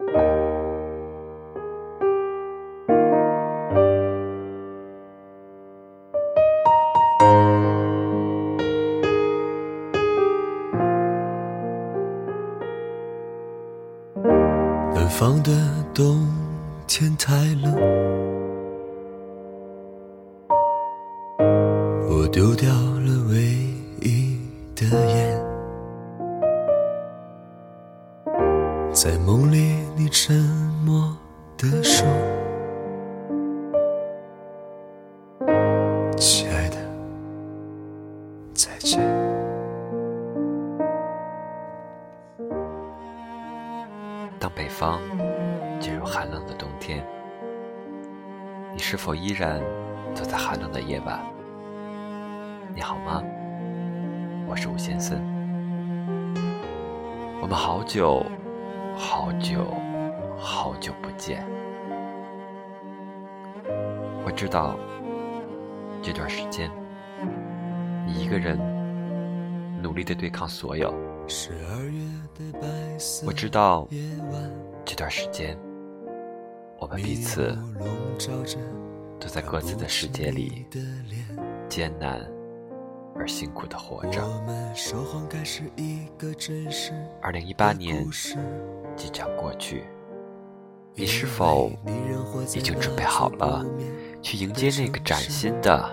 南方的冬天太冷，我丢掉了唯是否依然走在寒冷的夜晚？你好吗？我是吴先生。我们好久、好久、好久不见。我知道这段时间，你一个人努力的对抗所有。我知道这段时间，我们彼此都在各自的世界里艰难而辛苦的活着。二零一八年即将过去，你是否已经准备好了去迎接那个崭新的、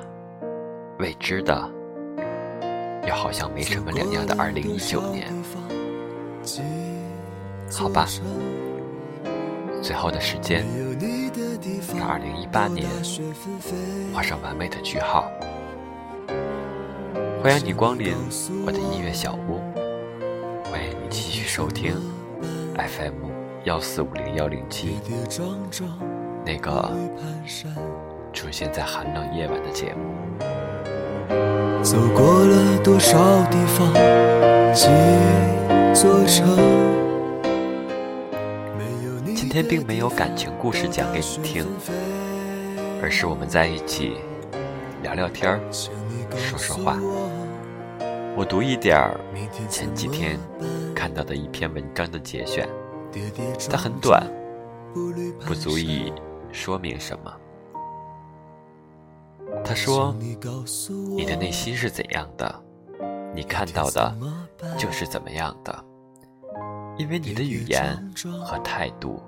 未知的？又好像没什么两样的二零一九年，好吧，最后的时间让二零一八年画上完美的句号。欢迎你光临我的音乐小屋，欢迎你继续收听 FM 幺四五零幺零七那个出现在寒冷夜晚的节目。走过了多少地方，天并没有感情故事讲给你听，而是我们在一起聊聊天儿，说说话。我读一点儿前几天看到的一篇文章的节选，它很短，不足以说明什么。他说：“你的内心是怎样的，你看到的就是怎么样的，因为你的语言和态度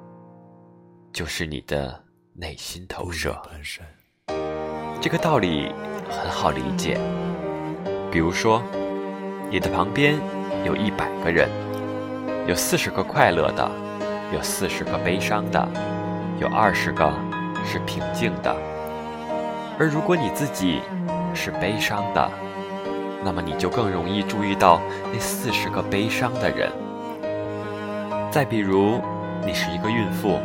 就是你的内心投射。这个道理很好理解。比如说，你的旁边有一百个人，有四十个快乐的，有四十个悲伤的，有二十个是平静的。”而如果你自己是悲伤的，那么你就更容易注意到那四十个悲伤的人。再比如，你是一个孕妇，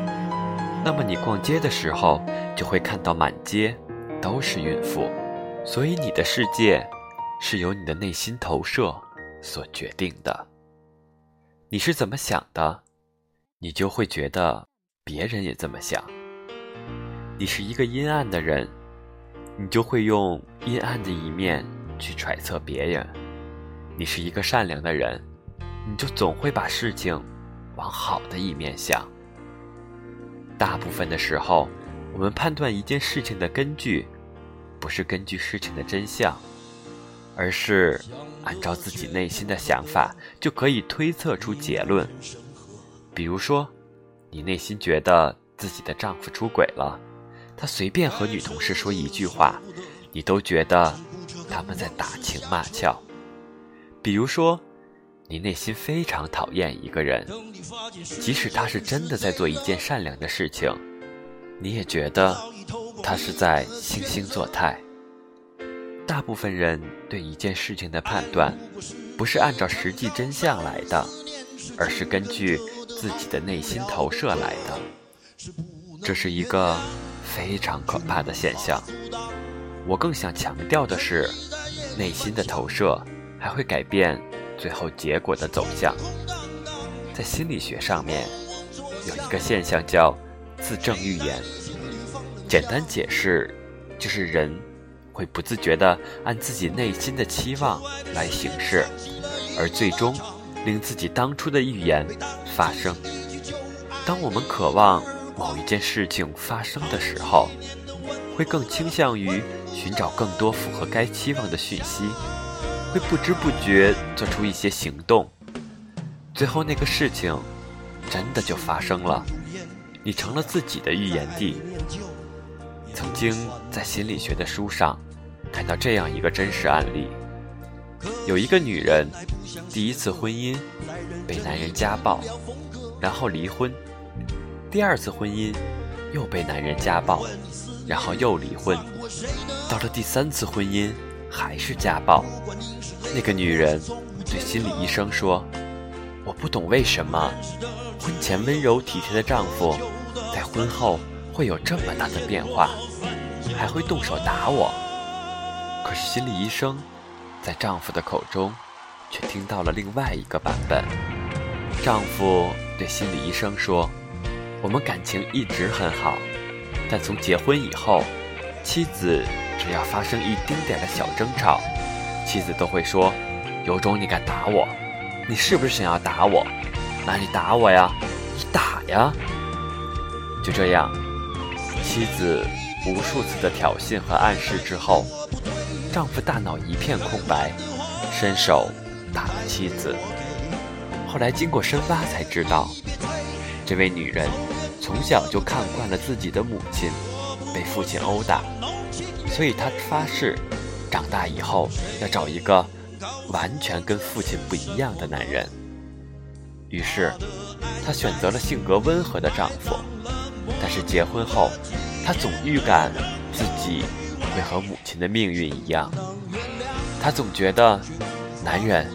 那么你逛街的时候就会看到满街都是孕妇。所以你的世界是由你的内心投射所决定的。你是怎么想的，你就会觉得别人也这么想。你是一个阴暗的人。你就会用阴暗的一面去揣测别人。你是一个善良的人，你就总会把事情往好的一面想。大部分的时候，我们判断一件事情的根据，不是根据事情的真相，而是按照自己内心的想法就可以推测出结论。比如说，你内心觉得自己的丈夫出轨了。他随便和女同事说一句话，你都觉得他们在打情骂俏。比如说，你内心非常讨厌一个人，即使他是真的在做一件善良的事情，你也觉得他是在惺惺作态。大部分人对一件事情的判断，不是按照实际真相来的，而是根据自己的内心投射来的。这是一个。非常可怕的现象。我更想强调的是，内心的投射还会改变最后结果的走向。在心理学上面，有一个现象叫自证预言。简单解释，就是人会不自觉地按自己内心的期望来行事，而最终令自己当初的预言发生。当我们渴望某一件事情发生的时候，会更倾向于寻找更多符合该期望的讯息，会不知不觉做出一些行动，最后那个事情真的就发生了，你成了自己的预言帝。曾经在心理学的书上看到这样一个真实案例：有一个女人，第一次婚姻被男人家暴，然后离婚；第二次婚姻又被男人家暴。然后又离婚，到了第三次婚姻还是家暴。那个女人对心理医生说：“我不懂为什么婚前温柔体贴的丈夫，在婚后会有这么大的变化，还会动手打我。”可是心理医生在丈夫的口中却听到了另外一个版本。丈夫对心理医生说：“我们感情一直很好。”但从结婚以后，妻子只要发生一丁点的小争吵，妻子都会说：“有种你敢打我？你是不是想要打我？那你打我呀，你打呀！”就这样，妻子无数次的挑衅和暗示之后，丈夫大脑一片空白，伸手打了妻子。后来经过深挖才知道，这位女人。从小就看惯了自己的母亲被父亲殴打，所以她发誓，长大以后要找一个完全跟父亲不一样的男人。于是，她选择了性格温和的丈夫。但是结婚后，她总预感自己会和母亲的命运一样。她总觉得，男人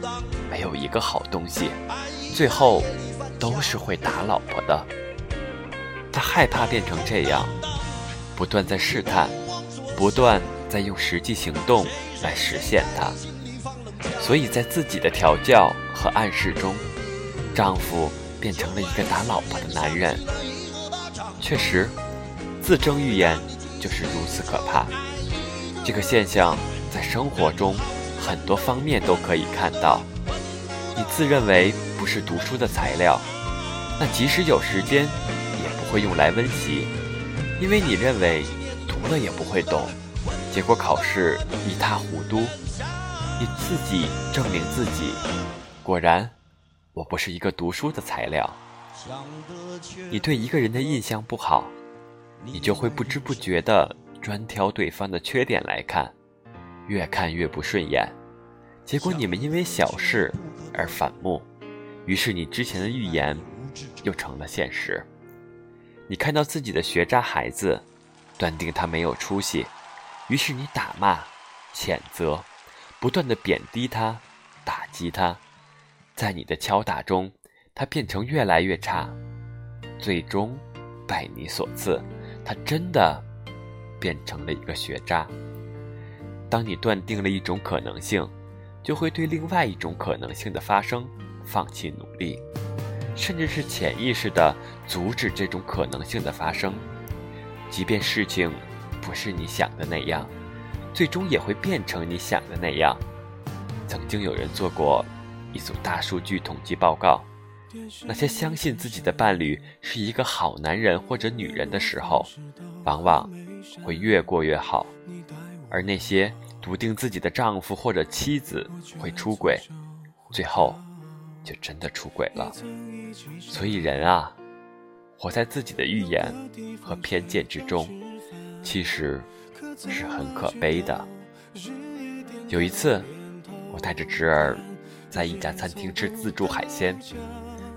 没有一个好东西，最后都是会打老婆的。他害怕变成这样，不断在试探，不断在用实际行动来实现它。所以在自己的调教和暗示中，丈夫变成了一个打老婆的男人。确实，自证预言就是如此可怕。这个现象在生活中很多方面都可以看到。你自认为不是读书的材料，那即使有时间。也不会用来温习，因为你认为读了也不会懂，结果考试一塌糊涂。你自己证明自己，果然，我不是一个读书的材料。你对一个人的印象不好，你就会不知不觉地专挑对方的缺点来看，越看越不顺眼，结果你们因为小事而反目，于是你之前的预言又成了现实。你看到自己的学渣孩子，断定他没有出息，于是你打骂、谴责，不断的贬低他、打击他，在你的敲打中，他变成越来越差，最终拜你所赐，他真的变成了一个学渣。当你断定了一种可能性，就会对另外一种可能性的发生放弃努力。甚至是潜意识的阻止这种可能性的发生，即便事情不是你想的那样，最终也会变成你想的那样。曾经有人做过一组大数据统计报告，那些相信自己的伴侣是一个好男人或者女人的时候，往往会越过越好；而那些笃定自己的丈夫或者妻子会出轨，最后。就真的出轨了，所以人啊，活在自己的预言和偏见之中，其实是很可悲的。有一次，我带着侄儿在一家餐厅吃自助海鲜，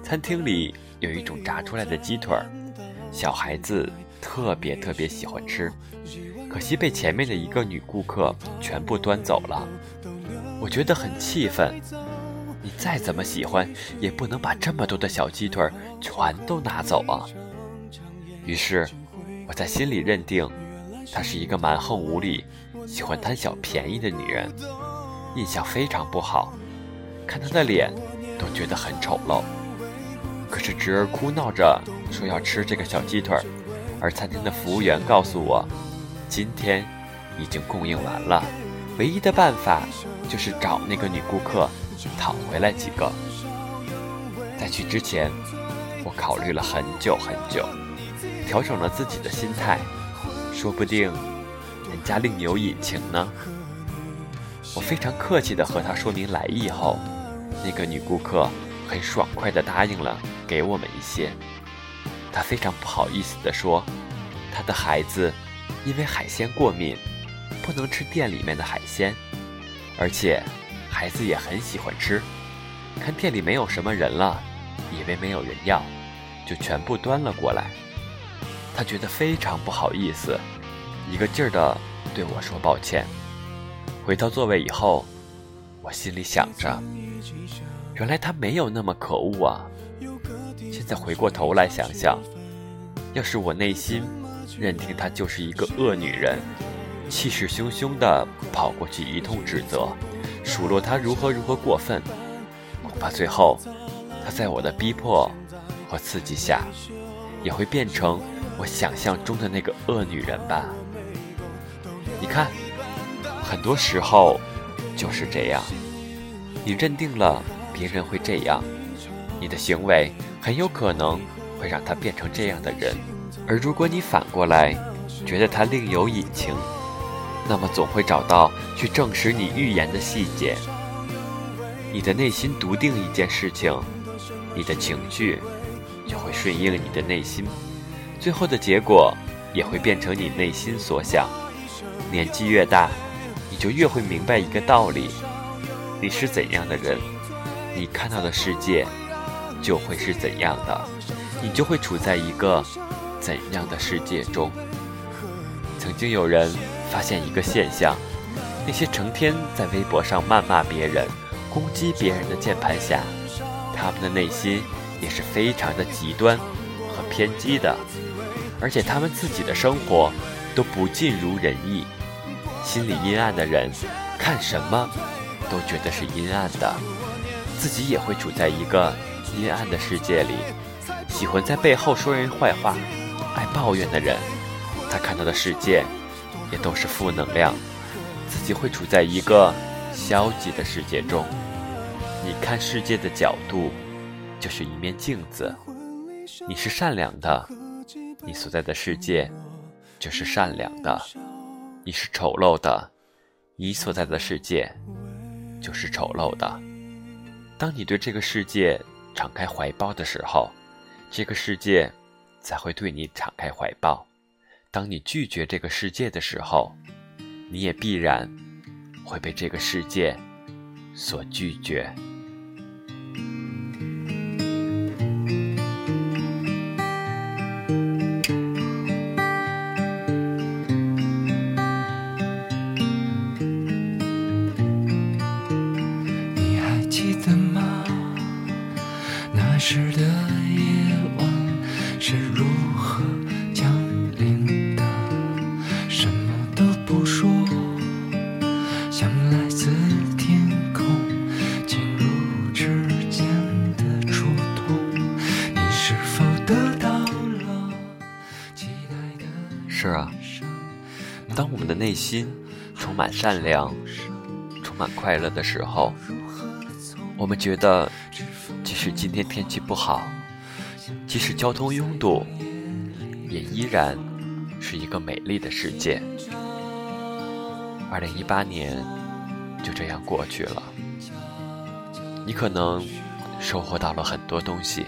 餐厅里有一种炸出来的鸡腿儿，小孩子特别特别喜欢吃，可惜被前面的一个女顾客全部端走了，我觉得很气愤。你再怎么喜欢，也不能把这么多的小鸡腿全都拿走啊！于是，我在心里认定，她是一个蛮横无理、喜欢贪小便宜的女人，印象非常不好。看她的脸，都觉得很丑陋。可是侄儿哭闹着说要吃这个小鸡腿，而餐厅的服务员告诉我，今天已经供应完了，唯一的办法就是找那个女顾客。讨回来几个。在去之前，我考虑了很久很久，调整了自己的心态，说不定人家另有隐情呢。我非常客气地和他说明来意后，那个女顾客很爽快地答应了给我们一些。她非常不好意思地说，她的孩子因为海鲜过敏，不能吃店里面的海鲜，而且孩子也很喜欢吃。看店里没有什么人了，以为没有人要，就全部端了过来。他觉得非常不好意思，一个劲儿的对我说抱歉。回到座位以后，我心里想着，原来他没有那么可恶啊。现在回过头来想想，要是我内心认定她就是一个恶女人，气势汹汹的跑过去一通指责，数落她如何如何过分。恐怕最后，她在我的逼迫和刺激下，也会变成我想象中的那个恶女人吧。你看，很多时候就是这样。你认定了别人会这样，你的行为很有可能会让他变成这样的人。而如果你反过来觉得他另有隐情，那么总会找到去证实你预言的细节。你的内心笃定一件事情，你的情绪就会顺应你的内心，最后的结果也会变成你内心所想。年纪越大，你就越会明白一个道理：你是怎样的人，你看到的世界就会是怎样的，你就会处在一个怎样的世界中。曾经有人发现一个现象：那些成天在微博上谩骂别人。攻击别人的键盘侠，他们的内心也是非常的极端和偏激的，而且他们自己的生活都不尽如人意。心里阴暗的人，看什么都觉得是阴暗的，自己也会处在一个阴暗的世界里。喜欢在背后说人坏话、爱抱怨的人，他看到的世界也都是负能量，自己会处在一个消极的世界中。你看世界的角度，就是一面镜子。你是善良的，你所在的世界就是善良的；你是丑陋的，你所在的世界就是丑陋的。当你对这个世界敞开怀抱的时候，这个世界才会对你敞开怀抱；当你拒绝这个世界的时候，你也必然会被这个世界所拒绝。内心充满善良、充满快乐的时候，我们觉得，即使今天天气不好，即使交通拥堵，也依然是一个美丽的世界。二零一八年就这样过去了，你可能收获到了很多东西，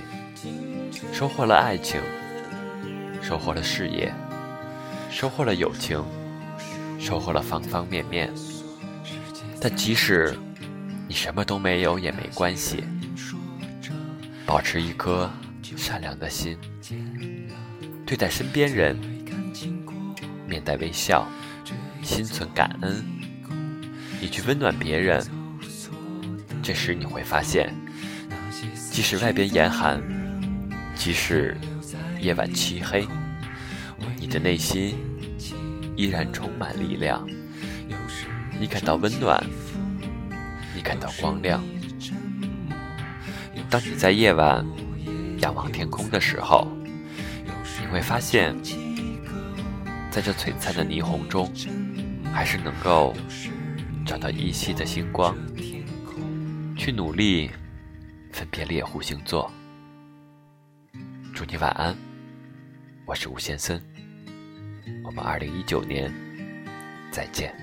收获了爱情，收获了事业。收获了友情，收获了方方面面。但即使你什么都没有也没关系，保持一颗善良的心，对待身边人面带微笑，心存感恩，你去温暖别人。这时你会发现，即使外边严寒，即使夜晚漆黑。你的内心依然充满力量，你感到温暖，你感到光亮。当你在夜晚仰望天空的时候，你会发现，在这璀璨的霓虹中，还是能够找到依稀的星光，去努力分辨猎户星座。祝你晚安，我是吴先森，我们二零一九年再见。